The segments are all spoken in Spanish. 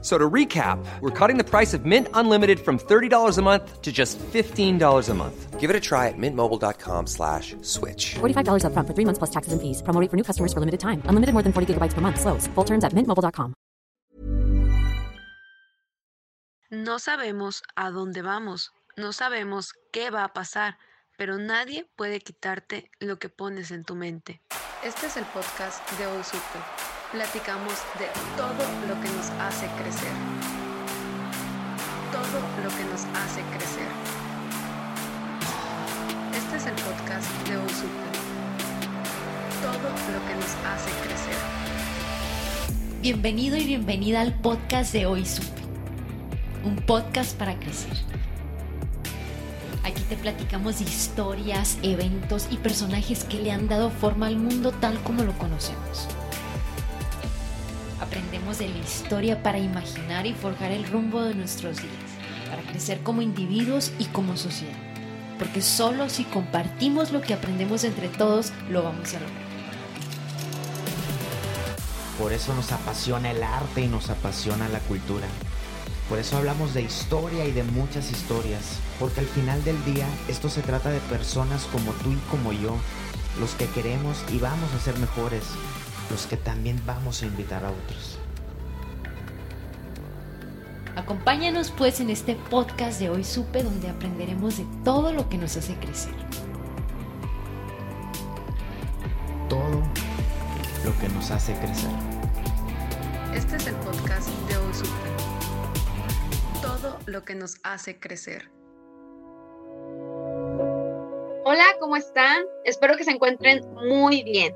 So to recap, we're cutting the price of Mint Unlimited from $30 a month to just $15 a month. Give it a try at mintmobile.com slash switch. $45 up front for three months plus taxes and fees. Promo rate for new customers for limited time. Unlimited more than 40 gigabytes per month. Slows. Full terms at mintmobile.com. No sabemos a dónde vamos. No sabemos qué va a pasar. Pero nadie puede quitarte lo que pones en tu mente. Este es el podcast de Hoy Supe. Platicamos de todo lo que nos hace crecer. Todo lo que nos hace crecer. Este es el podcast de Supe. Todo lo que nos hace crecer. Bienvenido y bienvenida al podcast de Hoy Supe. Un podcast para crecer. Aquí te platicamos de historias, eventos y personajes que le han dado forma al mundo tal como lo conocemos. Aprendemos de la historia para imaginar y forjar el rumbo de nuestros días, para crecer como individuos y como sociedad. Porque solo si compartimos lo que aprendemos entre todos, lo vamos a lograr. Por eso nos apasiona el arte y nos apasiona la cultura. Por eso hablamos de historia y de muchas historias, porque al final del día esto se trata de personas como tú y como yo, los que queremos y vamos a ser mejores, los que también vamos a invitar a otros. Acompáñanos pues en este podcast de Hoy Supe donde aprenderemos de todo lo que nos hace crecer. Todo lo que nos hace crecer. Este es el podcast de Hoy Supe. Todo lo que nos hace crecer. Hola, ¿cómo están? Espero que se encuentren muy bien.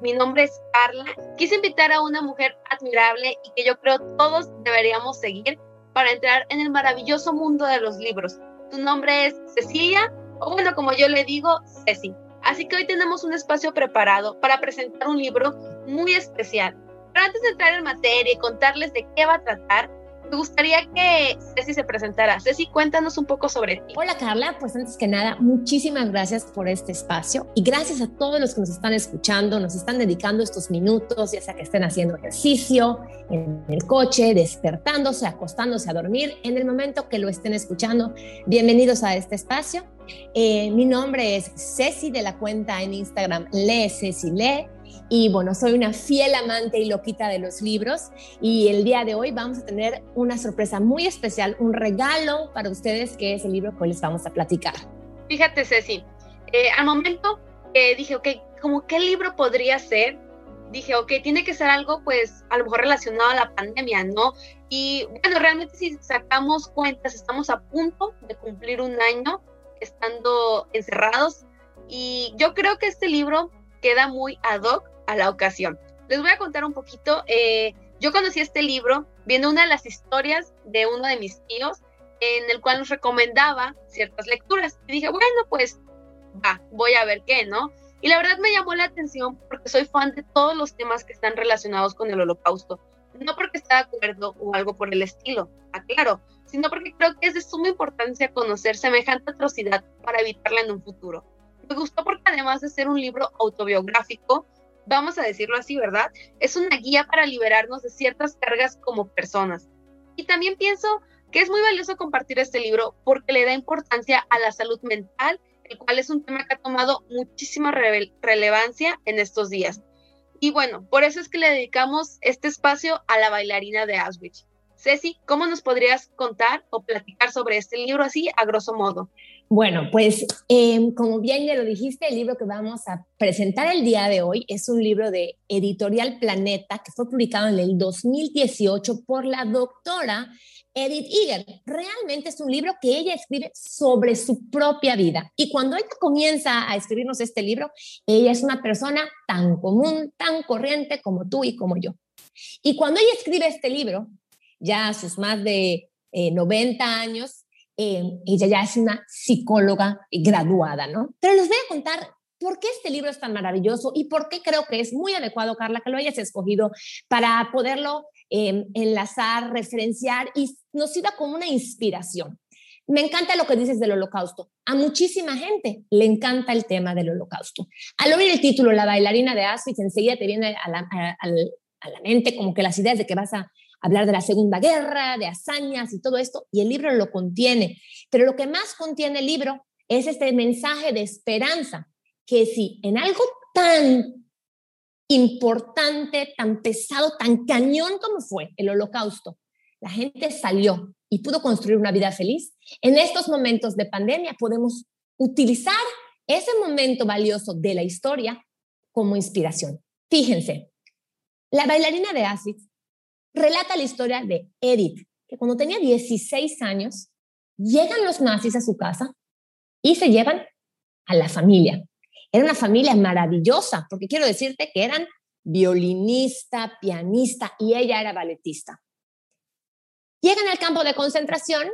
Mi nombre es Carla. Quise invitar a una mujer admirable y que yo creo todos deberíamos seguir para entrar en el maravilloso mundo de los libros. Tu nombre es Cecilia, o bueno, como yo le digo, Ceci. Así que hoy tenemos un espacio preparado para presentar un libro muy especial. Pero antes de entrar en materia y contarles de qué va a tratar, me gustaría que Ceci se presentara. Ceci, cuéntanos un poco sobre ti. Hola Carla, pues antes que nada, muchísimas gracias por este espacio y gracias a todos los que nos están escuchando, nos están dedicando estos minutos, ya sea que estén haciendo ejercicio, en el coche, despertándose, acostándose a dormir, en el momento que lo estén escuchando. Bienvenidos a este espacio. Eh, mi nombre es Ceci de la cuenta en Instagram Lee Ceci Lee y bueno, soy una fiel amante y loquita de los libros y el día de hoy vamos a tener una sorpresa muy especial, un regalo para ustedes que es el libro que hoy les vamos a platicar. Fíjate, Ceci, eh, al momento eh, dije, ok, ¿cómo qué libro podría ser? Dije, ok, tiene que ser algo pues a lo mejor relacionado a la pandemia, ¿no? Y bueno, realmente si sacamos cuentas, estamos a punto de cumplir un año estando encerrados y yo creo que este libro queda muy ad hoc a la ocasión. Les voy a contar un poquito. Eh, yo conocí este libro viendo una de las historias de uno de mis tíos en el cual nos recomendaba ciertas lecturas. Y dije, bueno, pues va, voy a ver qué, ¿no? Y la verdad me llamó la atención porque soy fan de todos los temas que están relacionados con el holocausto. No porque esté de acuerdo o algo por el estilo, aclaro, sino porque creo que es de suma importancia conocer semejante atrocidad para evitarla en un futuro. Me gustó porque además de ser un libro autobiográfico, vamos a decirlo así, ¿verdad? Es una guía para liberarnos de ciertas cargas como personas. Y también pienso que es muy valioso compartir este libro porque le da importancia a la salud mental, el cual es un tema que ha tomado muchísima relevancia en estos días. Y bueno, por eso es que le dedicamos este espacio a la bailarina de Auschwitz. Ceci, ¿cómo nos podrías contar o platicar sobre este libro así a grosso modo? Bueno, pues eh, como bien ya lo dijiste, el libro que vamos a presentar el día de hoy es un libro de Editorial Planeta que fue publicado en el 2018 por la doctora Edith Eger. Realmente es un libro que ella escribe sobre su propia vida. Y cuando ella comienza a escribirnos este libro, ella es una persona tan común, tan corriente como tú y como yo. Y cuando ella escribe este libro, ya a sus más de 90 eh, años, eh, ella ya es una psicóloga graduada, ¿no? Pero les voy a contar por qué este libro es tan maravilloso y por qué creo que es muy adecuado, Carla, que lo hayas escogido para poderlo em, enlazar, referenciar y nos sirva como una inspiración. Me encanta lo que dices del holocausto. A muchísima gente le encanta el tema del holocausto. Al oír el título, La bailarina de Auschwitz, enseguida te viene a la, a la mente como que las ideas de que vas a hablar de la Segunda Guerra, de hazañas y todo esto, y el libro lo contiene. Pero lo que más contiene el libro es este mensaje de esperanza, que si en algo tan importante, tan pesado, tan cañón como fue el holocausto, la gente salió y pudo construir una vida feliz, en estos momentos de pandemia podemos utilizar ese momento valioso de la historia como inspiración. Fíjense, la bailarina de Auschwitz relata la historia de Edith, que cuando tenía 16 años, llegan los nazis a su casa y se llevan a la familia. Era una familia maravillosa, porque quiero decirte que eran violinista, pianista y ella era balletista. Llegan al campo de concentración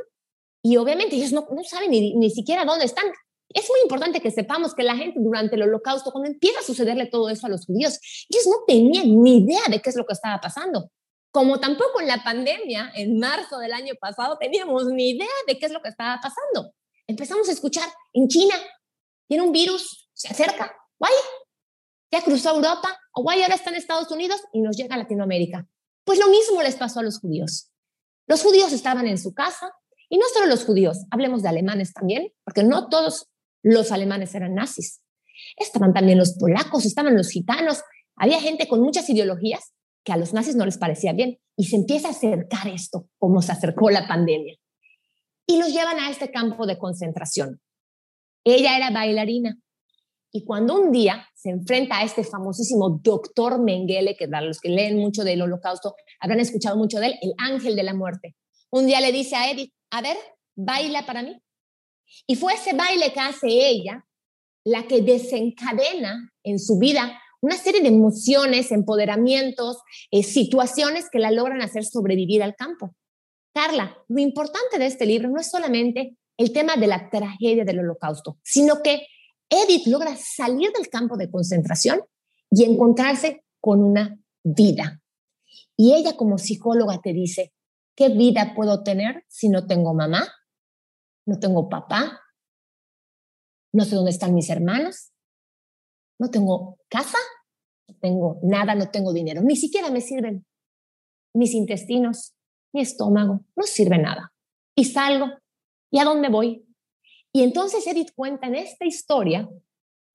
y obviamente ellos no, saben ni, ni siquiera dónde están. Es muy importante que sepamos que la gente durante el holocausto, cuando empieza a sucederle todo eso a los judíos, ellos no tenían ni idea de qué es lo que estaba pasando. Como tampoco en la pandemia, en marzo del año pasado, teníamos ni idea de qué es lo que estaba pasando. Empezamos a escuchar en China, tiene un virus, se acerca, guay, ya cruzó Europa, o guay, ahora está en Estados Unidos y nos llega a Latinoamérica. Pues lo mismo les pasó a los judíos. Los judíos estaban en su casa, y no solo los judíos, hablemos de alemanes también, porque no todos los alemanes eran nazis. Estaban también los polacos, estaban los gitanos, había gente con muchas ideologías a los nazis no les parecía bien. Y se empieza a acercar esto, como se acercó la pandemia. Y los llevan a este campo de concentración. Ella era bailarina. Y cuando un día se enfrenta a este famosísimo doctor Mengele, que para los que leen mucho del holocausto habrán escuchado mucho de él, el ángel de la muerte, un día le dice a Edith, a ver, baila para mí. Y fue ese baile que hace ella la que desencadena en su vida una serie de emociones, empoderamientos, eh, situaciones que la logran hacer sobrevivir al campo. Carla, lo importante de este libro no es solamente el tema de la tragedia del holocausto, sino que Edith logra salir del campo de concentración y encontrarse con una vida. Y ella como psicóloga te dice, ¿qué vida puedo tener si no tengo mamá? No tengo papá. No sé dónde están mis hermanos no tengo casa, no tengo nada, no tengo dinero, ni siquiera me sirven mis intestinos, mi estómago, no sirve nada. Y salgo, ¿y a dónde voy? Y entonces Edith cuenta en esta historia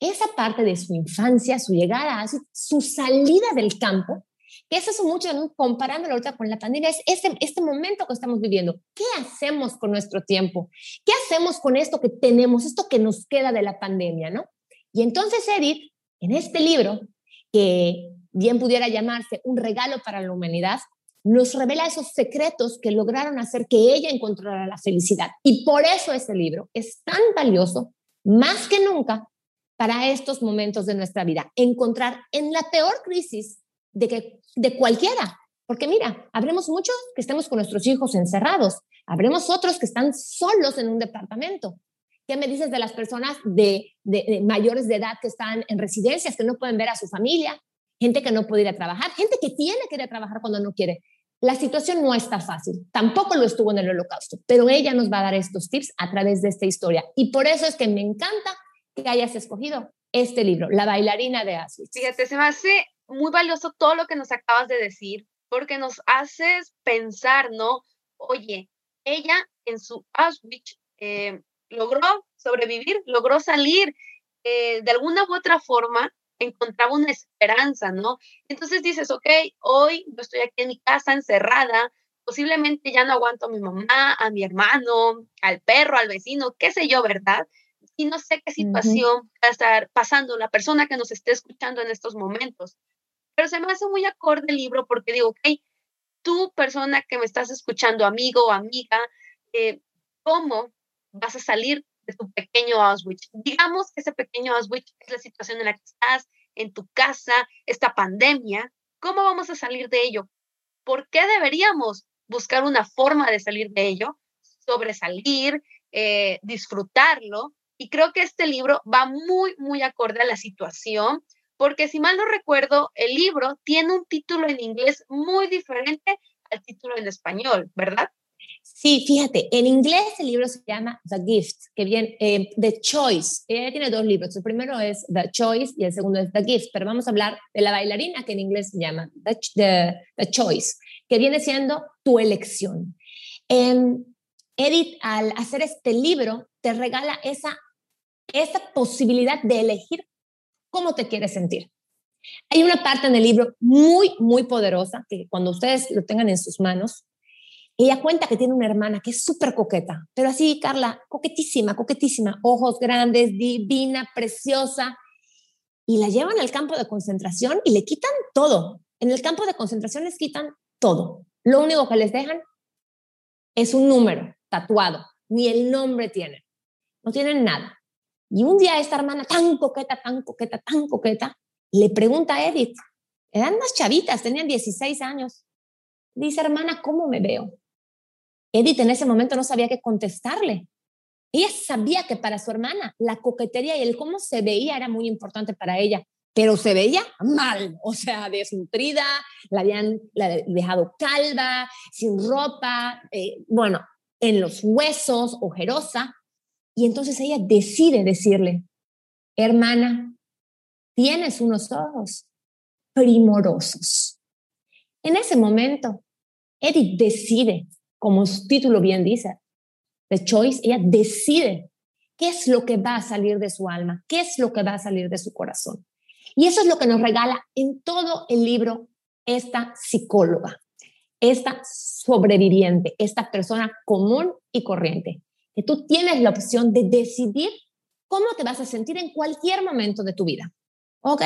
esa parte de su infancia, su llegada, su salida del campo, que eso es mucho, comparándolo ahorita con la pandemia, es este, este momento que estamos viviendo. ¿Qué hacemos con nuestro tiempo? ¿Qué hacemos con esto que tenemos, esto que nos queda de la pandemia, no? Y entonces Edith en este libro, que bien pudiera llamarse Un regalo para la humanidad, nos revela esos secretos que lograron hacer que ella encontrara la felicidad. Y por eso este libro es tan valioso, más que nunca, para estos momentos de nuestra vida. Encontrar en la peor crisis de, que, de cualquiera. Porque mira, habremos muchos que estemos con nuestros hijos encerrados, habremos otros que están solos en un departamento, ¿Qué me dices de las personas de, mayores de edad que están en residencias, que no pueden ver a su familia? Gente que no puede ir a trabajar, gente que tiene que ir a trabajar cuando no quiere. La situación no está fácil, tampoco lo estuvo en el holocausto, pero ella nos va a dar estos tips a través de esta historia. Y por eso es que me encanta que hayas escogido este libro, La bailarina de Auschwitz. Fíjate, se me hace muy valioso todo lo que nos acabas de decir, porque nos haces pensar, ¿no? Oye, ella en su Auschwitz eh, logró sobrevivir, logró salir, eh, de alguna u otra forma encontraba una esperanza, ¿no? Entonces dices, ok, hoy yo estoy aquí en mi casa encerrada, posiblemente ya no aguanto a mi mamá, a mi hermano, al perro, al vecino, qué sé yo, ¿verdad? Y no sé qué situación va a estar pasando la persona que nos esté escuchando en estos momentos. Pero se me hace muy acorde el libro porque digo, ok, tú persona que me estás escuchando, amigo o amiga, eh, ¿cómo vas a salir de tu pequeño Auschwitz. Digamos que ese pequeño Auschwitz es la situación en la que estás, en tu casa, esta pandemia. ¿Cómo vamos a salir de ello? ¿Por qué deberíamos buscar una forma de salir de ello? Sobresalir, eh, disfrutarlo Y creo que este libro va muy, muy acorde a la situación, porque si mal no recuerdo, el libro tiene un título en inglés muy diferente al título en español, ¿verdad? Sí, fíjate, en inglés el libro se llama The Gift, que viene eh, The Choice. Ella tiene dos libros. El primero es The Choice y el segundo es The Gift, pero vamos a hablar de la bailarina que en inglés se llama The, the, Choice, que viene siendo tu elección. Em, Edith, al hacer este libro, te regala esa, esa posibilidad de elegir cómo te quieres sentir. Hay una parte en el libro muy, muy poderosa que cuando ustedes lo tengan en sus manos, ella cuenta que tiene una hermana que es súper coqueta, pero así, Carla, coquetísima, coquetísima, ojos grandes, divina, preciosa. Y la llevan al campo de concentración y le quitan todo. En el campo de concentración les quitan todo. Lo único que les dejan es un número tatuado, ni el nombre tienen. No tienen nada. Y un día esta hermana tan coqueta, tan coqueta, tan coqueta, le pregunta a Edith, eran más chavitas, tenían 16 años. Dice, hermana, ¿cómo me veo? Edith en ese momento no sabía qué contestarle. Ella sabía que para su hermana la coquetería y el cómo se veía era muy importante para ella, pero se veía mal, o sea, desnutrida, la habían dejado calva, sin ropa, eh, bueno, en los huesos, ojerosa. Y entonces ella decide decirle, hermana, tienes unos ojos primorosos. En ese momento, Edith decide como su título bien dice, The Choice, ella decide qué es lo que va a salir de su alma, qué es lo que va a salir de su corazón. Y eso es lo que nos regala en todo el libro esta psicóloga, esta sobreviviente, esta persona común y corriente, que tú tienes la opción de decidir cómo te vas a sentir en cualquier momento de tu vida. ¿Ok?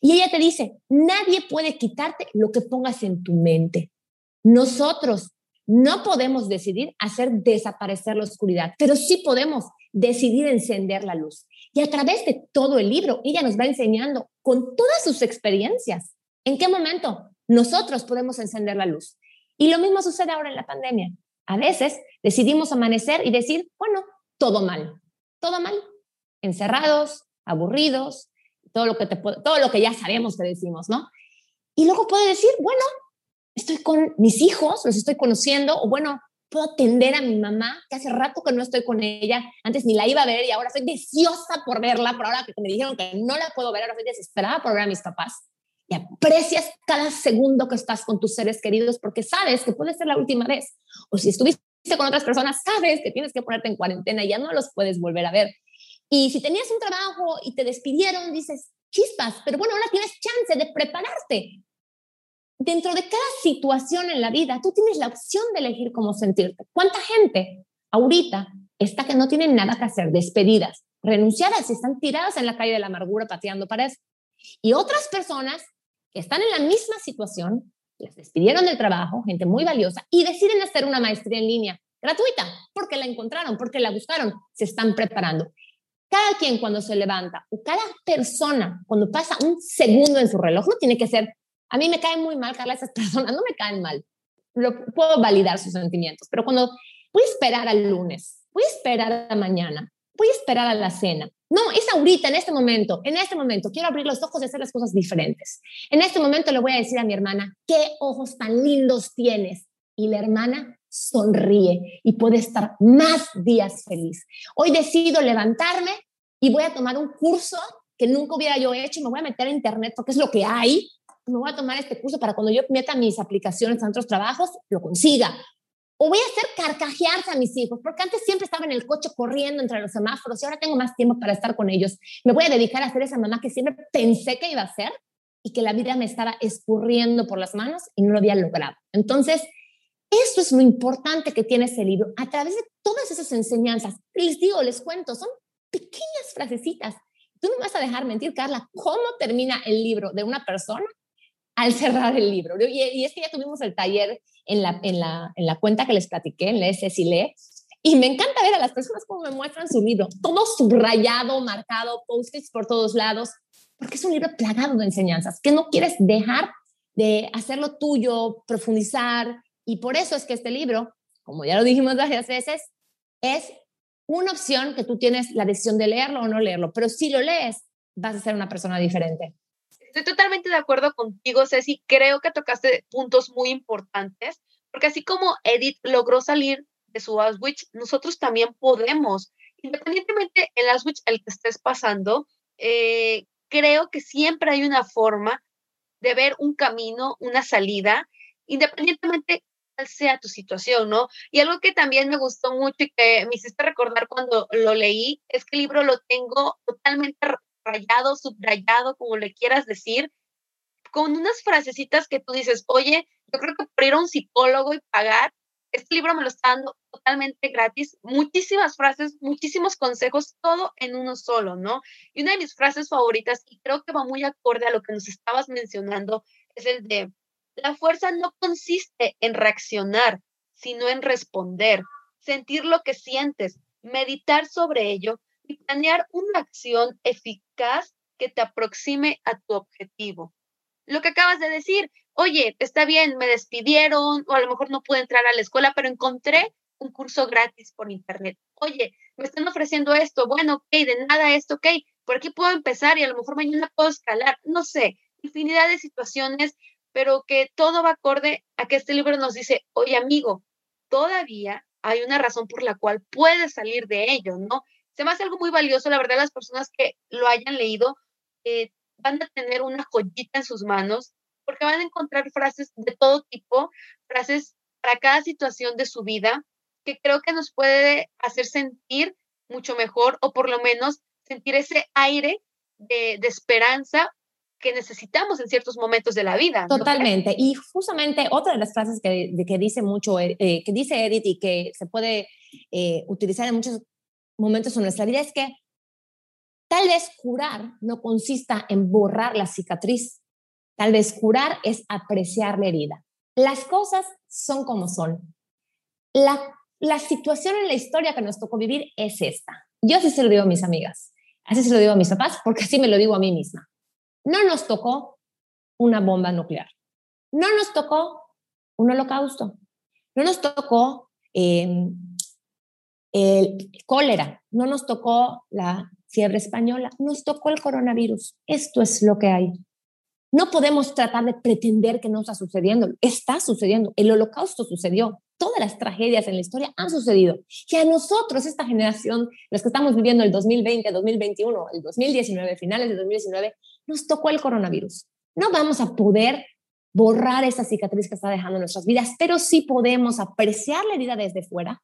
Y ella te dice, nadie puede quitarte lo que pongas en tu mente. Nosotros no podemos decidir hacer desaparecer la oscuridad, pero sí podemos decidir encender la luz. Y a través de todo el libro, ella nos va enseñando con todas sus experiencias en qué momento nosotros podemos encender la luz. Y lo mismo sucede ahora en la pandemia. A veces decidimos amanecer y decir, bueno, todo mal, todo mal, encerrados, aburridos, todo lo que, ya sabemos que decimos, ¿no? Y luego puede decir, bueno, estoy con mis hijos, los estoy conociendo, o bueno, puedo atender a mi mamá, que hace rato que no estoy con ella, antes ni la iba a ver y ahora estoy deseosa por verla, pero ahora que me dijeron que no la puedo ver, ahora estoy desesperada por ver a mis papás. Y aprecias cada segundo que estás con tus seres queridos porque sabes que puede ser la última vez. O si estuviste con otras personas, sabes que tienes que ponerte en cuarentena y ya no los puedes volver a ver. Y si tenías un trabajo y te despidieron, dices, chispas, pero bueno, ahora tienes chance de prepararte dentro de cada situación en la vida, tú tienes la opción de elegir cómo sentirte. ¿Cuánta gente ahorita está que no tienen nada que hacer, despedidas, renunciadas y están tiradas en la calle de la amargura pateando para eso? Y otras personas que están en la misma situación, les despidieron del trabajo, gente muy valiosa, y deciden hacer una maestría en línea gratuita, porque la encontraron, porque la buscaron, se están preparando. Cada quien cuando se levanta o cada persona cuando pasa un segundo en su reloj, no tiene que ser a mí me caen muy mal, Carla, esas personas no me caen mal. Lo, puedo validar sus sentimientos, pero cuando voy a esperar al lunes, voy a esperar a mañana, voy a esperar a la cena. No, es ahorita, en este momento, en este momento, quiero abrir los ojos y hacer las cosas diferentes. En este momento le voy a decir a mi hermana, qué ojos tan lindos tienes. Y la hermana sonríe y puede estar más días feliz. Hoy decido levantarme y voy a tomar un curso que nunca hubiera yo hecho, me voy a meter a internet porque es lo que hay me voy a tomar este curso para cuando yo meta mis aplicaciones a otros trabajos, lo consiga. O voy a hacer carcajearse a mis hijos, porque antes siempre estaba en el coche corriendo entre los semáforos y ahora tengo más tiempo para estar con ellos. Me voy a dedicar a ser esa mamá que siempre pensé que iba a ser y que la vida me estaba escurriendo por las manos y no lo había logrado. Entonces, eso es lo importante que tiene ese libro. A través de todas esas enseñanzas, les digo, les cuento, son pequeñas frasecitas. Tú no vas a dejar mentir, Carla, cómo termina el libro de una persona al cerrar el libro. Y, es que ya tuvimos el taller en la, en la, en la cuenta que les platiqué, en la SSILE, y me encanta ver a las personas cómo me muestran su libro, todo subrayado, marcado, post-its por todos lados, porque es un libro plagado de enseñanzas, que no quieres dejar de hacerlo tuyo, profundizar, y por eso es que este libro, como ya lo dijimos varias veces, es una opción que tú tienes la decisión de leerlo o no leerlo, pero si lo lees, vas a ser una persona diferente. Estoy totalmente de acuerdo contigo, Ceci. Creo que tocaste puntos muy importantes, porque así como Edith logró salir de su Auschwitz, nosotros también podemos, independientemente en Auschwitz el que estés pasando, eh, creo que siempre hay una forma de ver un camino, una salida, independientemente cuál sea tu situación, ¿no? Y algo que también me gustó mucho y que me hiciste recordar cuando lo leí, es que el libro lo tengo totalmente rayado, subrayado, como le quieras decir, con unas frasecitas que tú dices, oye, yo creo que por ir a un psicólogo y pagar, este libro me lo está dando totalmente gratis, muchísimas frases, muchísimos consejos, todo en uno solo, ¿no? Y una de mis frases favoritas, y creo que va muy acorde a lo que nos estabas mencionando, es el de, la fuerza no consiste en reaccionar, sino en responder, sentir lo que sientes, meditar sobre ello y planear una acción eficaz que te aproxime a tu objetivo. Lo que acabas de decir, oye, está bien, me despidieron o a lo mejor no pude entrar a la escuela, pero encontré un curso gratis por internet. Oye, me están ofreciendo esto, bueno, ok, de nada esto, ok, por aquí puedo empezar y a lo mejor mañana puedo escalar, no sé, infinidad de situaciones, pero que todo va acorde a que este libro nos dice, oye amigo, todavía hay una razón por la cual puedes salir de ello, ¿no? Se me hace algo muy valioso, la verdad, las personas que lo hayan leído eh, van a tener una joyita en sus manos porque van a encontrar frases de todo tipo, frases para cada situación de su vida que creo que nos puede hacer sentir mucho mejor o por lo menos sentir ese aire de, esperanza que necesitamos en ciertos momentos de la vida. Totalmente. Y justamente otra de las frases que, que dice mucho, eh, que dice Edith y que se puede eh, utilizar en muchos momentos en nuestra vida es que tal vez curar no consista en borrar la cicatriz. Tal vez curar es apreciar la herida. Las cosas son como son. La, la situación en la historia que nos tocó vivir es esta. Yo así se lo digo a mis amigas, así se lo digo a mis papás, porque así me lo digo a mí misma. No nos tocó una bomba nuclear. No nos tocó un holocausto. No nos tocó eh, el cólera, no nos tocó la fiebre española, nos tocó el coronavirus. Esto es lo que hay. No podemos tratar de pretender que no está sucediendo. Está sucediendo. El holocausto sucedió. Todas las tragedias en la historia han sucedido. Y a nosotros, esta generación, los que estamos viviendo el 2020, 2021, el 2019, finales de 2019, nos tocó el coronavirus. No vamos a poder borrar esa cicatriz que está dejando nuestras vidas, pero sí podemos apreciar la herida desde fuera,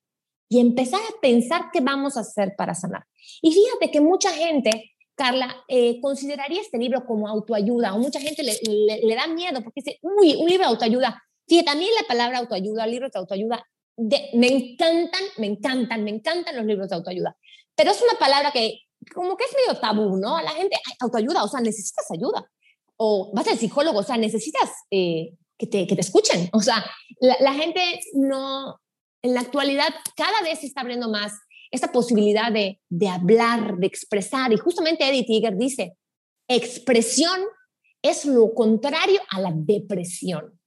y empezar a pensar qué vamos a hacer para sanar. Y fíjate que mucha gente, Carla, eh, consideraría este libro como autoayuda o mucha gente le, le, da miedo porque dice, uy, un libro de autoayuda. Fíjate, mí la palabra autoayuda, libros de autoayuda, de, me encantan, me encantan, me encantan los libros de autoayuda. Pero es una palabra que como que es medio tabú, ¿no? A la gente, autoayuda, o sea, necesitas ayuda. O vas al psicólogo, o sea, necesitas eh, que, te, que te escuchen. O sea, la, la gente no, en la actualidad cada vez se está abriendo más esta posibilidad de, de hablar, de expresar. Y justamente Eddie Tiger dice, expresión es lo contrario a la depresión.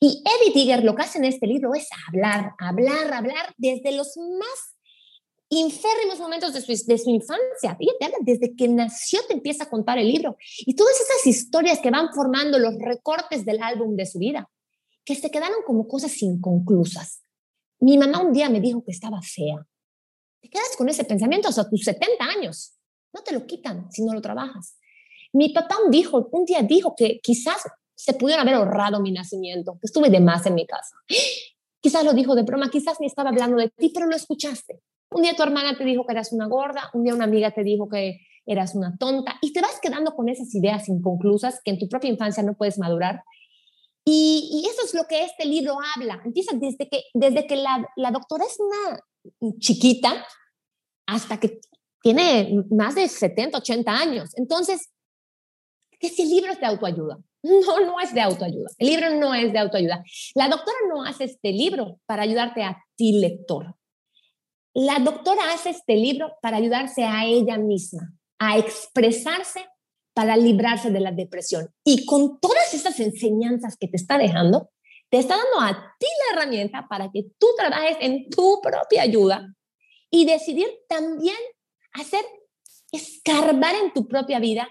Y Eddie Tiger lo que hace en este libro es hablar, hablar, hablar desde los más inférrimos momentos de su, de su infancia. Desde que nació te empieza a contar el libro. Y todas esas historias que van formando los recortes del álbum de su vida, que se quedaron como cosas inconclusas. Mi mamá un día me dijo que estaba fea. Te quedas con ese pensamiento hasta tus 70 años. No te lo quitan si no lo trabajas. Mi papá un, dijo, un día dijo que quizás se pudieron haber ahorrado mi nacimiento, que estuve de más en mi casa. Quizás lo dijo de broma, quizás ni estaba hablando de ti, pero lo escuchaste. Un día tu hermana te dijo que eras una gorda, un día una amiga te dijo que eras una tonta y te vas quedando con esas ideas inconclusas que en tu propia infancia no puedes madurar y, eso es lo que este libro habla. Empieza desde que, desde que la, doctora es una chiquita hasta que tiene más de 70, 80 años. Entonces, ¿qué si el libro es de autoayuda? No, no es de autoayuda. El libro no es de autoayuda. La doctora no hace este libro para ayudarte a ti, lector. La doctora hace este libro para ayudarse a ella misma, a expresarse para librarse de la depresión. Y con todas esas enseñanzas que te está dejando, te está dando a ti la herramienta para que tú trabajes en tu propia ayuda y decidir también hacer, escarbar en tu propia vida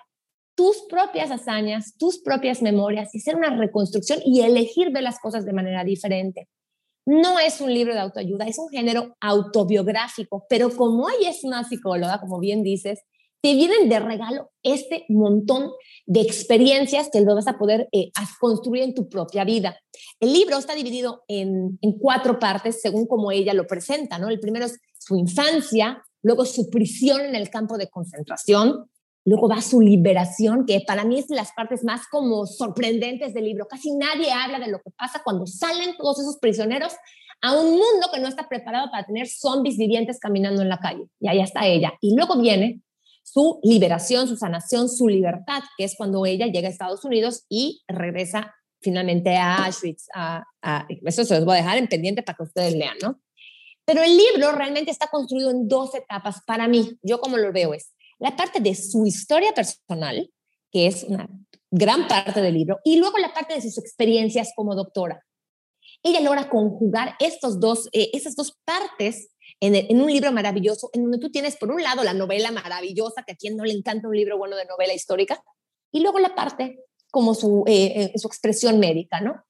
tus propias hazañas, tus propias memorias y hacer una reconstrucción y elegir ver las cosas de manera diferente. No es un libro de autoayuda, es un género autobiográfico, pero como ella es una psicóloga, como bien dices, te vienen de regalo este montón de experiencias que lo vas a poder eh, construir en tu propia vida. El libro está dividido en, en cuatro partes según como ella lo presenta, ¿no? El primero es su infancia, luego su prisión en el campo de concentración, luego va su liberación, que para mí es de las partes más como sorprendentes del libro. Casi nadie habla de lo que pasa cuando salen todos esos prisioneros a un mundo que no está preparado para tener zombies vivientes caminando en la calle. Y ahí está ella. Y luego viene su liberación, su sanación, su libertad, que es cuando ella llega a Estados Unidos y regresa finalmente a Auschwitz. Eso se los voy a dejar en pendiente para que ustedes lean, ¿no? Pero el libro realmente está construido en dos etapas para mí. Yo como lo veo es la parte de su historia personal, que es una gran parte del libro, y luego la parte de sus experiencias como doctora. Ella logra conjugar estos dos, eh, esas dos partes en, un libro maravilloso, en donde tú tienes, por un lado, la novela maravillosa, que a quien no le encanta un libro bueno de novela histórica, y luego la parte como su, eh, eh, su expresión médica, ¿no?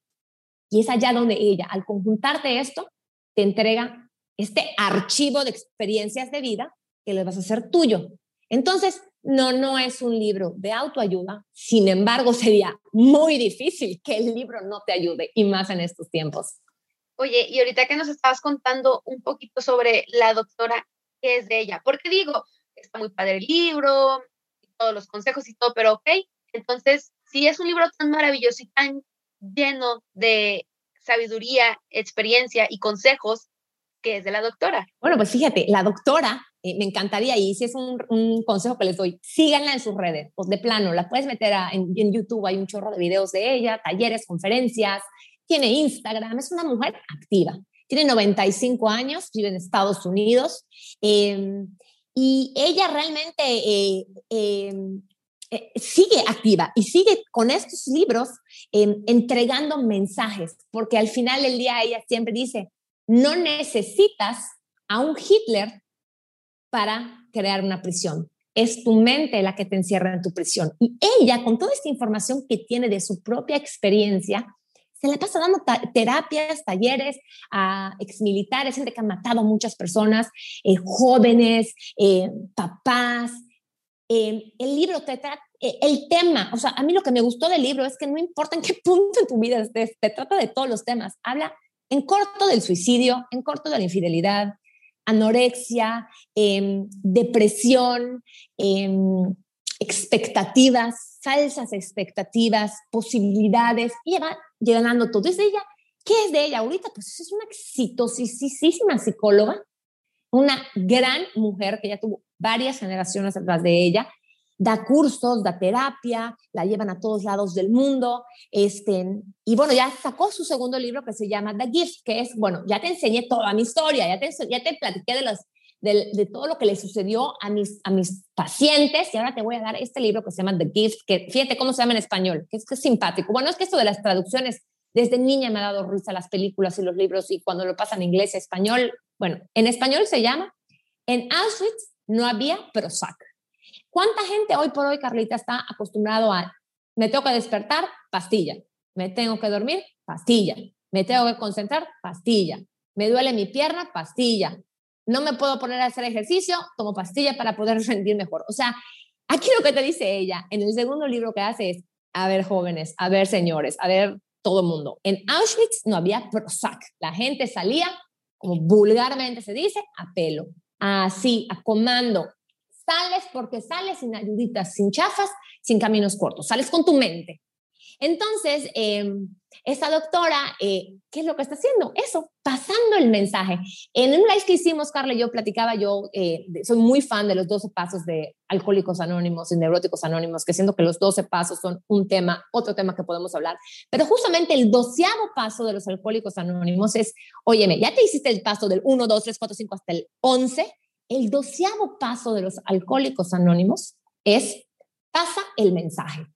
Y es allá donde ella, al conjuntarte esto, te entrega este archivo de experiencias de vida que le vas a hacer tuyo. Entonces, no, no es un libro de autoayuda, sin embargo, sería muy difícil que el libro no te ayude, y más en estos tiempos. Oye, y ahorita que nos estabas contando un poquito sobre la doctora, ¿qué es de ella? Porque digo, está muy padre el libro, todos los consejos y todo, pero ok, entonces, si es un libro tan maravilloso y tan lleno de sabiduría, experiencia y consejos, ¿qué es de la doctora? Bueno, pues fíjate, la doctora, eh, me encantaría, y si es un, consejo que les doy, síganla en sus redes, pues de plano, la puedes meter en, en YouTube, hay un chorro de videos de ella, talleres, conferencias, tiene Instagram, es una mujer activa. Tiene 95 años, vive en Estados Unidos em, y ella realmente eh, em, eh, sigue activa y sigue con estos libros em, entregando mensajes, porque al final del día ella siempre dice, no necesitas a un Hitler para crear una prisión. Es tu mente la que te encierra en tu prisión. Y ella, con toda esta información que tiene de su propia experiencia, se le pasa dando terapias, talleres a exmilitares, gente que ha matado a muchas personas, eh, jóvenes, eh, papás. Eh, el libro te trata, el tema, o sea, a mí lo que me gustó del libro es que no importa en qué punto en tu vida estés, te trata de todos los temas. Habla en corto del suicidio, en corto de la infidelidad, anorexia, em, depresión, em, expectativas, falsas expectativas, posibilidades, y va llenando todo. Es ella. ¿Qué es de ella ahorita? Pues es una exitosísima psicóloga, una gran mujer que ya tuvo varias generaciones atrás de ella, da cursos, da terapia, la llevan a todos lados del mundo, este, y bueno, ya sacó su segundo libro que se llama The Gift, que es, bueno, ya te enseñé toda mi historia, ya te, ya te platiqué de los de, todo lo que le sucedió a mis, a mis pacientes. Y ahora te voy a dar este libro que se llama The Gift, que fíjate cómo se llama en español, que es, que es simpático. Bueno, es que esto de las traducciones, desde niña me ha dado risa las películas y los libros y cuando lo pasan en inglés y español, bueno, en español se llama En Auschwitz no había Prozac. ¿Cuánta gente hoy por hoy, Carlita, está acostumbrado a me tengo que despertar, pastilla, me tengo que dormir, pastilla, me tengo que concentrar, pastilla, me duele mi pierna, pastilla, no me puedo poner a hacer ejercicio, tomo pastillas para poder rendir mejor. O sea, aquí lo que te dice ella en el segundo libro que hace es, a ver jóvenes, a ver señores, a ver todo el mundo. En Auschwitz no había Prozac. La gente salía, como vulgarmente se dice, a pelo, así, a comando. Sales porque sales sin ayuditas, sin chafas, sin caminos cortos. Sales con tu mente. Entonces, eh, esta doctora, ¿qué es lo que está haciendo? Eso, pasando el mensaje. En un live que hicimos, Carla, yo platicaba, yo eh, soy muy fan de los 12 pasos de Alcohólicos Anónimos y Neuróticos Anónimos, que siento que los 12 pasos son un tema, otro tema que podemos hablar. Pero justamente el doceavo paso de los Alcohólicos Anónimos es, óyeme, ya te hiciste el paso del 1, 2, 3, 4, 5 hasta el 11. El doceavo paso de los Alcohólicos Anónimos es, pasa el mensaje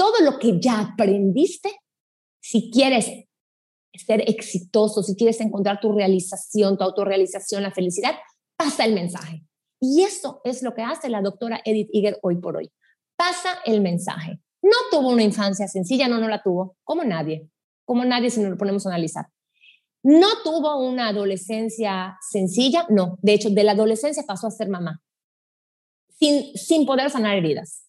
todo lo que ya aprendiste, si quieres ser exitoso, si quieres encontrar tu realización, tu autorrealización, la felicidad, pasa el mensaje. Y eso es lo que hace la doctora Edith Eger hoy por hoy. Pasa el mensaje. No tuvo una infancia sencilla, no, no la tuvo, como nadie, como nadie si nos lo ponemos a analizar. No tuvo una adolescencia sencilla, no. De hecho, de la adolescencia pasó a ser mamá, sin, sin poder sanar heridas.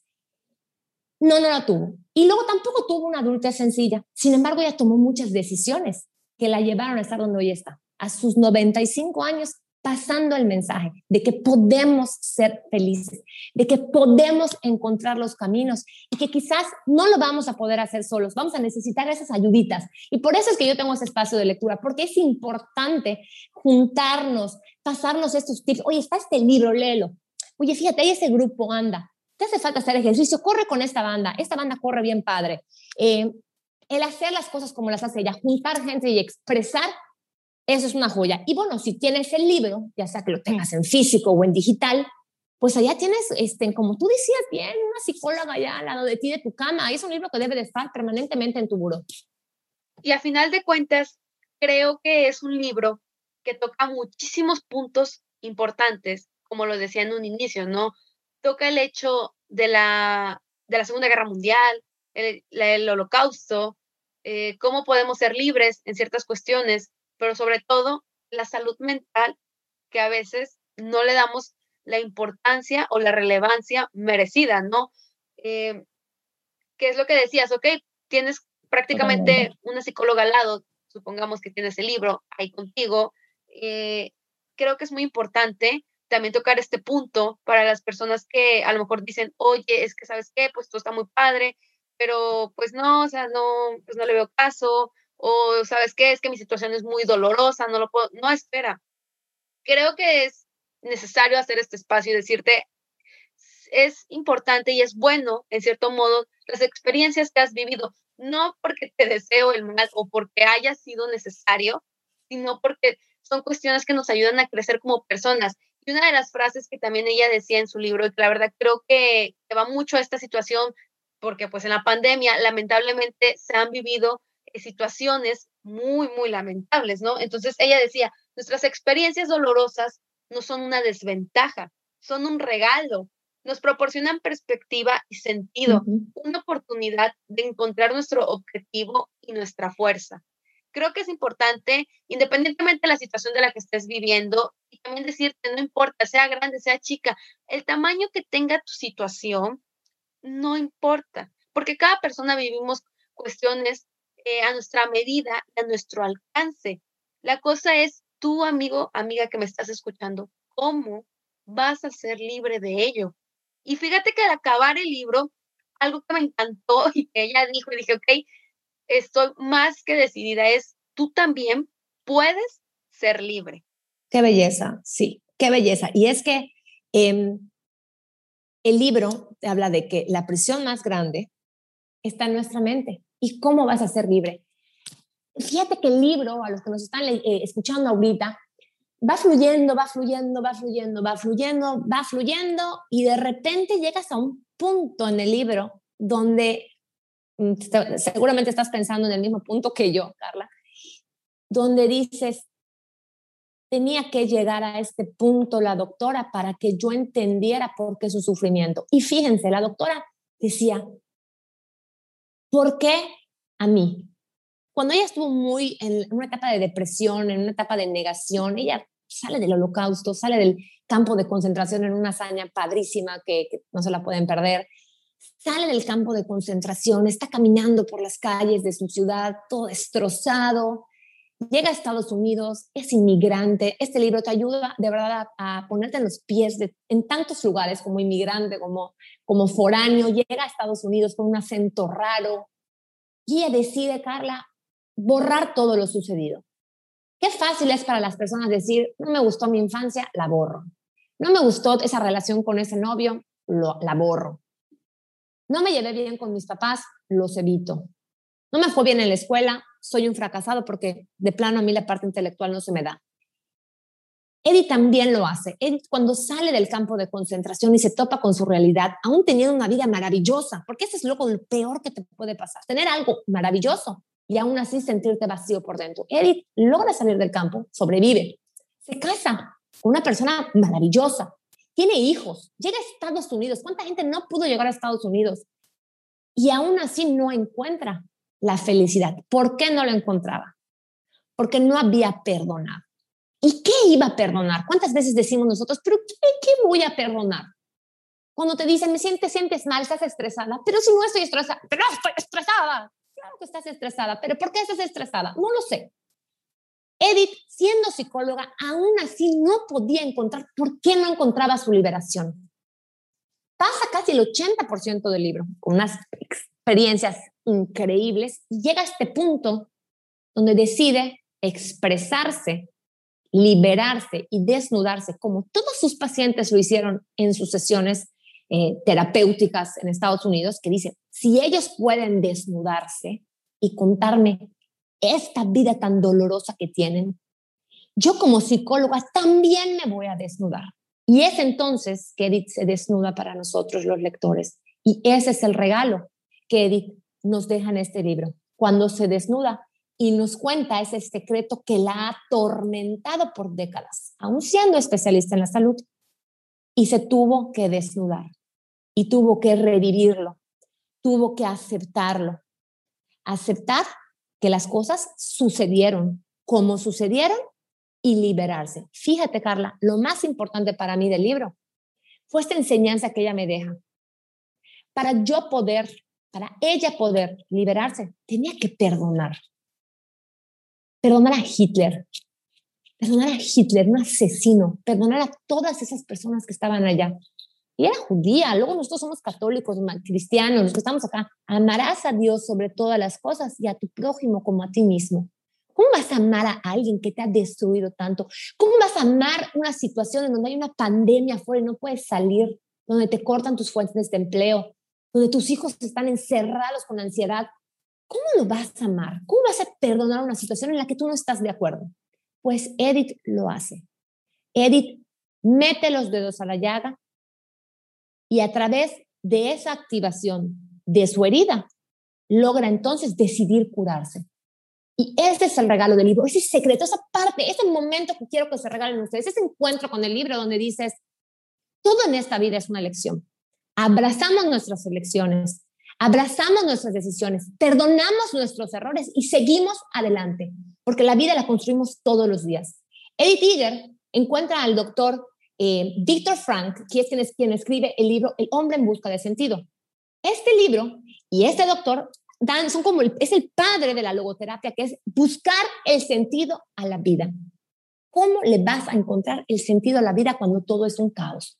No, no la tuvo. Y luego tampoco tuvo una adultez sencilla. Sin embargo, ella tomó muchas decisiones que la llevaron a estar donde hoy está. A sus 95 años pasando el mensaje de que podemos ser felices, de que podemos encontrar los caminos y que quizás no lo vamos a poder hacer solos, vamos a necesitar esas ayuditas. Y por eso es que yo tengo ese espacio de lectura, porque es importante juntarnos, pasarnos estos tips. Oye, está este libro, léelo. Oye, fíjate, ahí ese grupo anda. Te hace falta hacer ejercicio, corre con esta banda. Esta banda corre bien padre. Eh, el hacer las cosas como las hace ella, juntar gente y expresar eso es una joya. Y bueno, si tienes el libro, ya sea que lo tengas en físico o en digital, pues allá tienes, este, como tú decías bien, una psicóloga allá al lado de ti, de tu cama. Es un libro que debe de estar permanentemente en tu buró. Y a final de cuentas, creo que es un libro que toca muchísimos puntos importantes, como lo decía en un inicio, ¿no? Toca el hecho de la, de la Segunda Guerra Mundial, el, el holocausto, eh, cómo podemos ser libres en ciertas cuestiones, pero sobre todo la salud mental, que a veces no le damos la importancia o la relevancia merecida, ¿no? Eh, ¿Qué es lo que decías? Ok, tienes prácticamente una psicóloga al lado, supongamos que tienes el libro ahí contigo. Eh, creo que es muy importante también tocar este punto para las personas que a lo mejor dicen, oye, es que sabes qué, pues tú está muy padre, pero pues no, o sea, no, pues no le veo caso, o sabes qué, es que mi situación es muy dolorosa, no lo puedo, no, espera. Creo que es necesario hacer este espacio y decirte, es importante y es bueno, en cierto modo, las experiencias que has vivido, no porque te deseo el mal o porque haya sido necesario, sino porque son cuestiones que nos ayudan a crecer como personas. Y una de las frases que también ella decía en su libro, y que la verdad creo que, que va mucho a esta situación, porque pues en la pandemia lamentablemente se han vivido situaciones muy, muy lamentables, ¿no? Entonces ella decía, nuestras experiencias dolorosas no son una desventaja, son un regalo, nos proporcionan perspectiva y sentido, una oportunidad de encontrar nuestro objetivo y nuestra fuerza. Creo que es importante, independientemente de la situación de la que estés viviendo, y también decirte, no importa, sea grande, sea chica, el tamaño que tenga tu situación, no importa, porque cada persona vivimos cuestiones eh, a nuestra medida, a nuestro alcance. La cosa es, tú, amigo, amiga que me estás escuchando, ¿cómo vas a ser libre de ello? Y fíjate que al acabar el libro, algo que me encantó y que ella dijo, y dije, ok, estoy más que decidida, es, tú también puedes ser libre. Qué belleza, sí, qué belleza. Y es que em, el libro habla de que la prisión más grande está en nuestra mente y cómo vas a ser libre. Fíjate que el libro, a los que nos están eh, escuchando ahorita, va fluyendo, va fluyendo, va fluyendo, va fluyendo, va fluyendo y de repente llegas a un punto en el libro donde mm, seguramente estás pensando en el mismo punto que yo, Carla, donde dices, tenía que llegar a este punto la doctora para que yo entendiera por qué su sufrimiento. Y fíjense, la doctora decía, ¿Por qué a mí? Cuando ella estuvo muy en una etapa de depresión, en una etapa de negación, ella sale del holocausto, sale del campo de concentración en una hazaña padrísima que, no se la pueden perder, sale del campo de concentración, está caminando por las calles de su ciudad, todo destrozado, llega a Estados Unidos, es inmigrante. Este libro te ayuda de verdad a, ponerte en los pies de, en tantos lugares como inmigrante, como, como foráneo. Llega a Estados Unidos con un acento raro y decide, Carla, borrar todo lo sucedido. Qué fácil es para las personas decir, no me gustó mi infancia, la borro. No me gustó esa relación con ese novio, lo, la borro. No me llevé bien con mis papás, los evito. No me fue bien en la escuela, soy un fracasado porque de plano a mí la parte intelectual no se me da. Eddie también lo hace. Eddie cuando sale del campo de concentración y se topa con su realidad, aún teniendo una vida maravillosa, porque eso es lo peor que te puede pasar, tener algo maravilloso y aún así sentirte vacío por dentro. Edith logra salir del campo, sobrevive, se casa, una persona maravillosa, tiene hijos, llega a Estados Unidos. ¿Cuánta gente no pudo llegar a Estados Unidos? Y aún así no encuentra la felicidad. ¿Por qué no lo encontraba? Porque no había perdonado. ¿Y qué iba a perdonar? ¿Cuántas veces decimos nosotros, pero qué, voy a perdonar? Cuando te dicen, me sientes, sientes mal, estás estresada, pero si no estoy estresada, pero estoy estresada. Claro que estás estresada, pero ¿por qué estás estresada? No lo sé. Edith, siendo psicóloga, aún así no podía encontrar por qué no encontraba su liberación. Pasa casi el 80% del libro con unas experiencias increíbles y llega a este punto donde decide expresarse, liberarse y desnudarse, como todos sus pacientes lo hicieron en sus sesiones eh, terapéuticas en Estados Unidos, que dice, si ellos pueden desnudarse y contarme esta vida tan dolorosa que tienen, yo como psicóloga también me voy a desnudar. Y es entonces que Edith se desnuda para nosotros los lectores. Y ese es el regalo que Edith nos deja en este libro. Cuando se desnuda y nos cuenta ese secreto que la ha atormentado por décadas, aún siendo especialista en la salud, y se tuvo que desnudar y tuvo que revivirlo, tuvo que aceptarlo. Aceptar que las cosas sucedieron como sucedieron y liberarse. Fíjate, Carla, lo más importante para mí del libro fue esta enseñanza que ella me deja. Para yo poder, para ella poder liberarse, tenía que perdonar. Perdonar a Hitler, perdonar a Hitler, un asesino, perdonar a todas esas personas que estaban allá, y era judía, luego nosotros somos católicos, cristianos, los que estamos acá, amarás a Dios sobre todas las cosas y a tu prójimo como a ti mismo. ¿Cómo vas a amar a alguien que te ha destruido tanto? ¿Cómo vas a amar una situación en donde hay una pandemia afuera y no puedes salir, donde te cortan tus fuentes de empleo, donde tus hijos están encerrados con ansiedad? ¿Cómo lo vas a amar? ¿Cómo vas a perdonar una situación en la que tú no estás de acuerdo? Pues Edith lo hace. Edith mete los dedos a la llaga y a través de esa activación de su herida, logra entonces decidir curarse. Y ese es el regalo del libro, ese secreto, esa parte, ese momento que quiero que se regalen ustedes, ese encuentro con el libro donde dices, todo en esta vida es una elección. Abrazamos nuestras elecciones, abrazamos nuestras decisiones, perdonamos nuestros errores y seguimos adelante, porque la vida la construimos todos los días. Edith Eger encuentra al doctor eh, Víctor Frank, quien, es quien escribe el libro El hombre en busca de sentido. Este libro y este doctor dan, son como es el padre de la logoterapia, que es buscar el sentido a la vida. ¿Cómo le vas a encontrar el sentido a la vida cuando todo es un caos?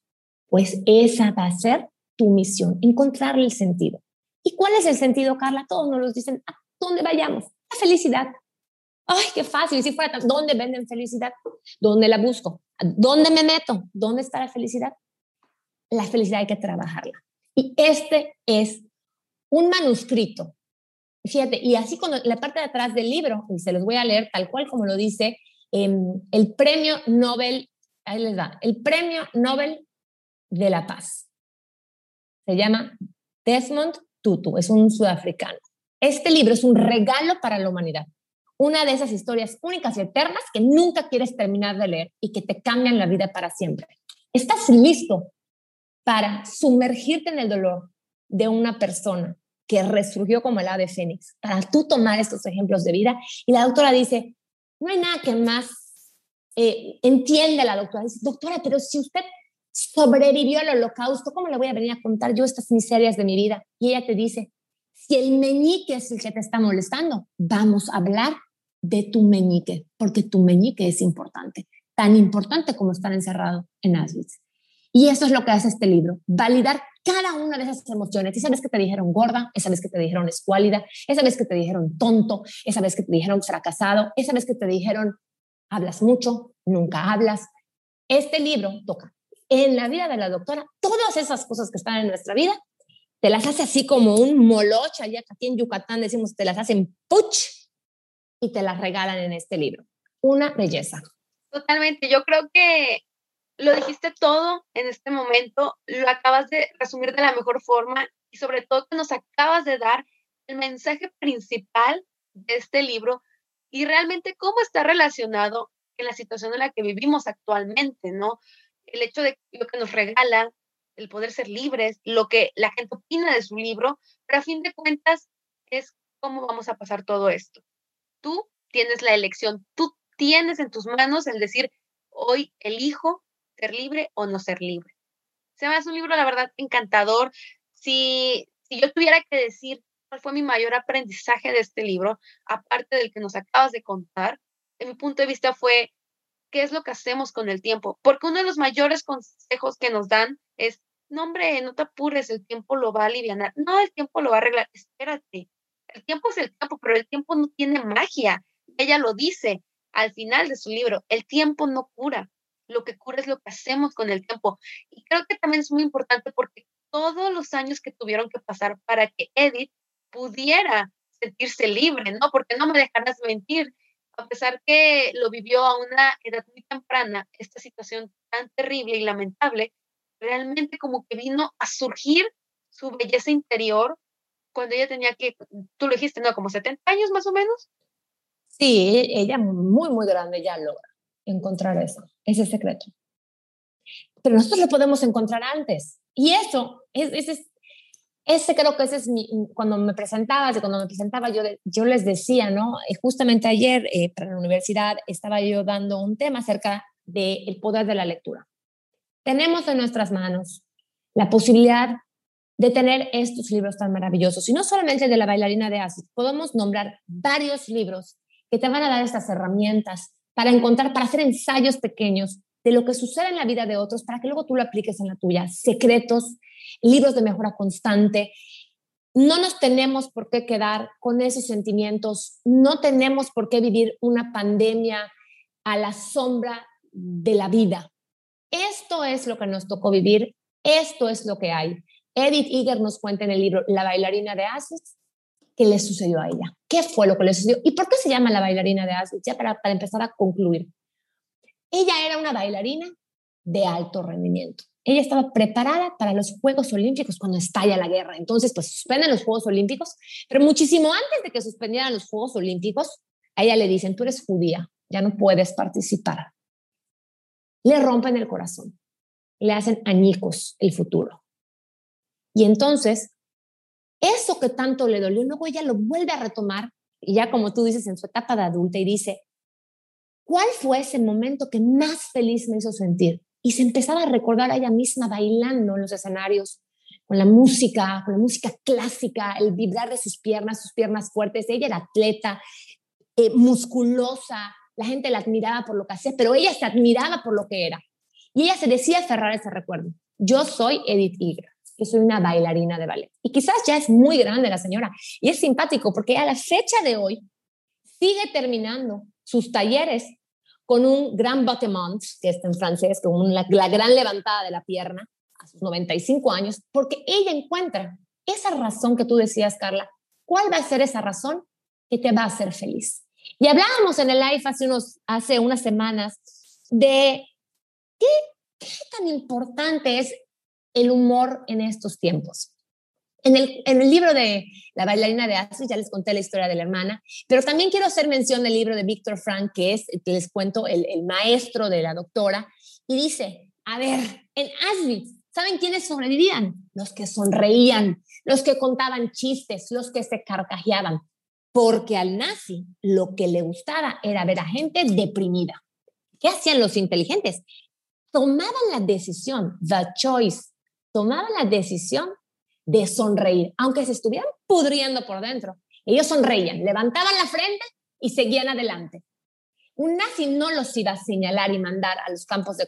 Pues esa va a ser tu misión, encontrarle el sentido. ¿Y cuál es el sentido, Carla? Todos nos lo dicen, ¿a dónde vayamos? La felicidad. Ay, qué fácil. Si fuera, ¿dónde venden felicidad? ¿Dónde la busco? ¿Dónde me meto? ¿Dónde está la felicidad? La felicidad hay que trabajarla. Y este es un manuscrito. Fíjate, y así con la parte de atrás del libro, y se los voy a leer tal cual como lo dice, em, el premio Nobel, ahí les da, el premio Nobel de la Paz. Se llama Desmond Tutu, es un sudafricano. Este libro es un regalo para la humanidad una de esas historias únicas y eternas que nunca quieres terminar de leer y que te cambian la vida para siempre. ¿Estás listo para sumergirte en el dolor de una persona que resurgió como el ave fénix, para tú tomar estos ejemplos de vida? Y la doctora dice, no hay nada que más eh, entiende la doctora. Dice, doctora, pero si usted sobrevivió al holocausto, ¿cómo le voy a venir a contar yo estas miserias de mi vida? Y ella te dice, si el meñique es el que te está molestando, vamos a hablar de tu meñique, porque tu meñique es importante, tan importante como estar encerrado en Auschwitz. Y eso es lo que hace este libro, validar cada una de esas emociones. Esa vez que te dijeron gorda, esa vez que te dijeron escuálida, esa vez que te dijeron tonto, esa vez que te dijeron fracasado, esa vez que te dijeron hablas mucho, nunca hablas. Este libro toca en la vida de la doctora todas esas cosas que están en nuestra vida, te las hace así como un moloch, allá aquí en Yucatán decimos, te las hacen puch y te las regalan en este libro. Una belleza. Totalmente. Yo creo que lo dijiste todo en este momento, lo acabas de resumir de la mejor forma y sobre todo que nos acabas de dar el mensaje principal de este libro y realmente cómo está relacionado en la situación en la que vivimos actualmente, ¿no? El hecho de lo que nos regala, el poder ser libres, lo que la gente opina de su libro, pero a fin de cuentas es cómo vamos a pasar todo esto. Tú tienes la elección, tú tienes en tus manos el decir, hoy elijo ser libre o no ser libre. Se me hace un libro, la verdad, encantador. Si, si yo tuviera que decir cuál fue mi mayor aprendizaje de este libro, aparte del que nos acabas de contar, en mi punto de vista fue qué es lo que hacemos con el tiempo. Porque uno de los mayores consejos que nos dan es, no hombre, no te apures, el tiempo lo va a aliviar. No, el tiempo lo va a arreglar. Espérate. El tiempo es el tiempo, pero el tiempo no tiene magia. Ella lo dice al final de su libro, el tiempo no cura. Lo que cura es lo que hacemos con el tiempo. Y creo que también es muy importante porque todos los años que tuvieron que pasar para que Edith pudiera sentirse libre, ¿no? Porque no me dejarás mentir, a pesar que lo vivió a una edad muy temprana, esta situación tan terrible y lamentable, realmente como que vino a surgir su belleza interior cuando ella tenía que, tú lo dijiste, ¿no? Como 70 años más o menos. Sí, ella muy, muy grande ya logra encontrar eso, ese secreto. Pero nosotros lo podemos encontrar antes. Y eso, ese, ese creo que ese es mi, cuando me presentabas, cuando me presentaba, yo, yo les decía, ¿no? Justamente ayer eh, para la universidad estaba yo dando un tema acerca del poder de la lectura. Tenemos en nuestras manos la posibilidad de tener estos libros tan maravillosos. Y no solamente de la bailarina de Asis, podemos nombrar varios libros que te van a dar estas herramientas para encontrar, para hacer ensayos pequeños de lo que sucede en la vida de otros para que luego tú lo apliques en la tuya. Secretos, libros de mejora constante. No nos tenemos por qué quedar con esos sentimientos, no tenemos por qué vivir una pandemia a la sombra de la vida. Esto es lo que nos tocó vivir, esto es lo que hay. Edith Eger nos cuenta en el libro La bailarina de Asis qué le sucedió a ella, qué fue lo que le sucedió y por qué se llama la bailarina de Asis, ya para, para empezar a concluir. Ella era una bailarina de alto rendimiento. Ella estaba preparada para los Juegos Olímpicos cuando estalla la guerra. Entonces, pues suspenden los Juegos Olímpicos, pero muchísimo antes de que suspendieran los Juegos Olímpicos, a ella le dicen, tú eres judía, ya no puedes participar. Le rompen el corazón, le hacen añicos el futuro. Y entonces eso que tanto le dolió, luego ella lo vuelve a retomar, y ya como tú dices, en su etapa de adulta, y dice, ¿cuál fue ese momento que más feliz me hizo sentir? Y se empezaba a recordar a ella misma bailando en los escenarios, con la música, con la música clásica, el vibrar de sus piernas, sus piernas fuertes. Ella era atleta, eh, musculosa, la gente la admiraba por lo que hacía, pero ella se admiraba por lo que era. Y ella se decía aferrar ese recuerdo. Yo soy Edith Igra que soy una bailarina de ballet. Y quizás ya es muy grande la señora. Y es simpático porque a la fecha de hoy sigue terminando sus talleres con un gran battement, que está en francés, con la, gran levantada de la pierna a sus 95 años, porque ella encuentra esa razón que tú decías, Carla. ¿Cuál va a ser esa razón que te va a hacer feliz? Y hablábamos en el live hace, unos, hace unas semanas de qué, qué tan importante es el humor en estos tiempos. En el, en el, libro de La bailarina de Asis ya les conté la historia de la hermana, pero también quiero hacer mención del libro de Víctor Frank, que es, les cuento, el, el, maestro de la doctora, y dice, a ver, en Auschwitz, ¿saben quiénes sobrevivían? Los que sonreían, los que contaban chistes, los que se carcajeaban, porque al nazi lo que le gustaba era ver a gente deprimida. ¿Qué hacían los inteligentes? Tomaban la decisión, the choice, tomaban la decisión de sonreír, aunque se estuvieran pudriendo por dentro. Ellos sonreían, levantaban la frente y seguían adelante. Un nazi no los iba a señalar y mandar a los campos de,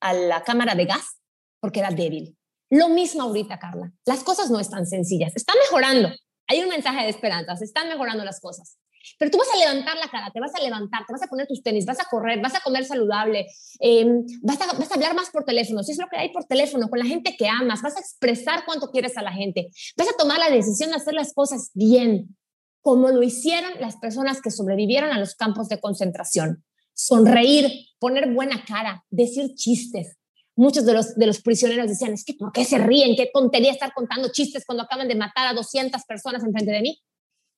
a la cámara de gas porque era débil. Lo mismo ahorita, Carla. Las cosas no están sencillas. Están mejorando. Hay un mensaje de esperanza. Se están mejorando las cosas. Pero tú vas a levantar la cara, te vas a levantar, te vas a poner tus tenis, vas a correr, vas a comer saludable, em, vas, a, vas a hablar más por teléfono, si es lo que hay por teléfono, con la gente que amas, vas a expresar cuánto quieres a la gente, vas a tomar la decisión de hacer las cosas bien, como lo hicieron las personas que sobrevivieron a los campos de concentración. Sonreír, poner buena cara, decir chistes, muchos de los, de los prisioneros decían, es que ¿por qué se ríen? ¿Qué tontería estar contando chistes cuando acaban de matar a 200 personas enfrente de mí?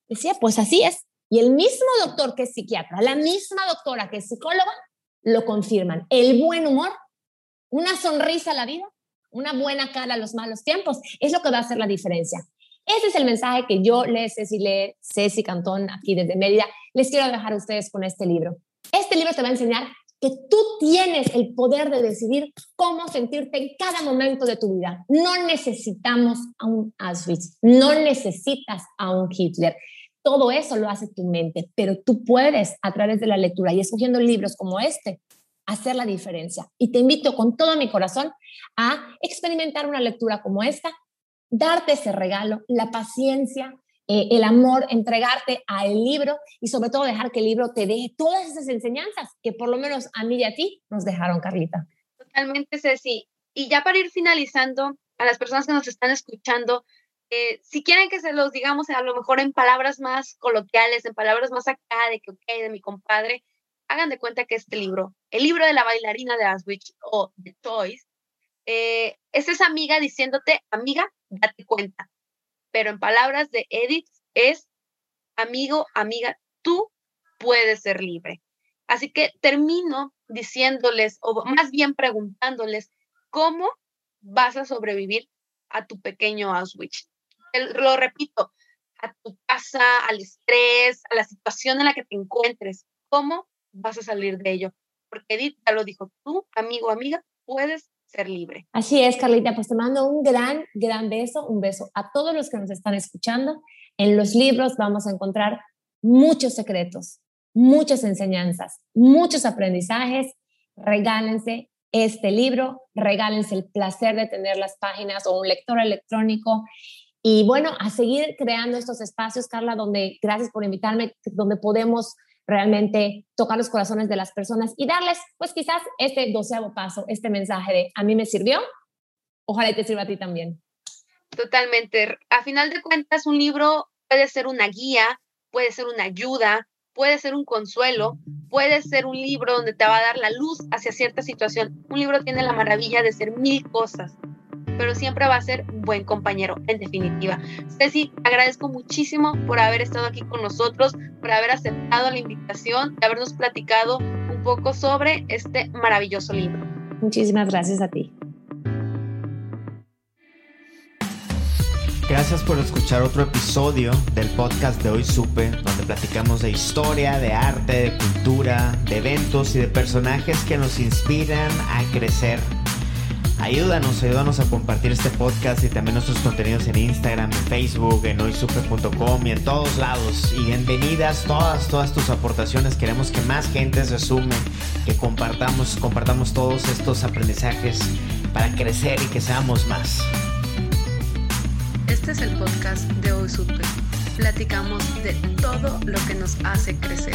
Decía, pues así es, y el mismo doctor que es psiquiatra, la misma doctora que es psicóloga, lo confirman. El buen humor, una sonrisa a la vida, una buena cara a los malos tiempos, es lo que va a hacer la diferencia. Ese es el mensaje que yo, les Ceci Le, Ceci Cantón, aquí desde Mérida, les quiero dejar a ustedes con este libro. Este libro te va a enseñar que tú tienes el poder de decidir cómo sentirte en cada momento de tu vida. No necesitamos a un Auschwitz, no necesitas a un Hitler. Todo eso lo hace tu mente, pero tú puedes a través de la lectura y escogiendo libros como este hacer la diferencia. Y te invito con todo mi corazón a experimentar una lectura como esta, darte ese regalo, la paciencia, eh, el amor, entregarte al libro y sobre todo dejar que el libro te deje todas esas enseñanzas que por lo menos a mí y a ti nos dejaron, Carlita. Totalmente, Ceci. Y ya para ir finalizando, a las personas que nos están escuchando, eh, si quieren que se los digamos a lo mejor en palabras más coloquiales, en palabras más acá de que, ok, de mi compadre, hagan de cuenta que este libro, el libro de la bailarina de Auschwitz o The Toys, eh, es esa amiga diciéndote, amiga, date cuenta. Pero en palabras de Edith es, amigo, amiga, tú puedes ser libre. Así que termino diciéndoles, o más bien preguntándoles, ¿cómo vas a sobrevivir a tu pequeño Auschwitz? Lo repito, a tu casa, al estrés, a la situación en la que te encuentres. ¿Cómo vas a salir de ello. Porque Edith ya lo dijo, tú, amigo, amiga, puedes ser libre. Así es, Carlita, pues te mando un gran, gran beso, un beso a todos los que nos están escuchando. En los libros vamos a encontrar muchos secretos, muchas enseñanzas, muchos aprendizajes. Regálense este libro, regálense el placer de tener las páginas o un lector electrónico. Y bueno, a seguir creando estos espacios, Carla, donde, gracias por invitarme, donde podemos realmente tocar los corazones de las personas y darles, pues quizás este doceavo paso, este mensaje de a mí me sirvió, ojalá te sirva a ti también. Totalmente. A final de cuentas, un libro puede ser una guía, puede ser una ayuda, puede ser un consuelo, puede ser un libro donde te va a dar la luz hacia cierta situación. Un libro tiene la maravilla de ser mil cosas pero siempre va a ser buen compañero, en definitiva. Ceci, agradezco muchísimo por haber estado aquí con nosotros, por haber aceptado la invitación, de habernos platicado un poco sobre este maravilloso libro. Muchísimas gracias a ti. Gracias por escuchar otro episodio del podcast de Hoy Supe, donde platicamos de historia, de arte, de cultura, de eventos y de personajes que nos inspiran a crecer Ayúdanos, ayúdanos a compartir este podcast y también nuestros contenidos en Instagram, en Facebook, en hoysupe.com y en todos lados. Y bienvenidas todas, todas tus aportaciones. Queremos que más gente se sume, que compartamos, compartamos todos estos aprendizajes para crecer y que seamos más. Este es el podcast de Hoy Supe. Platicamos de todo lo que nos hace crecer.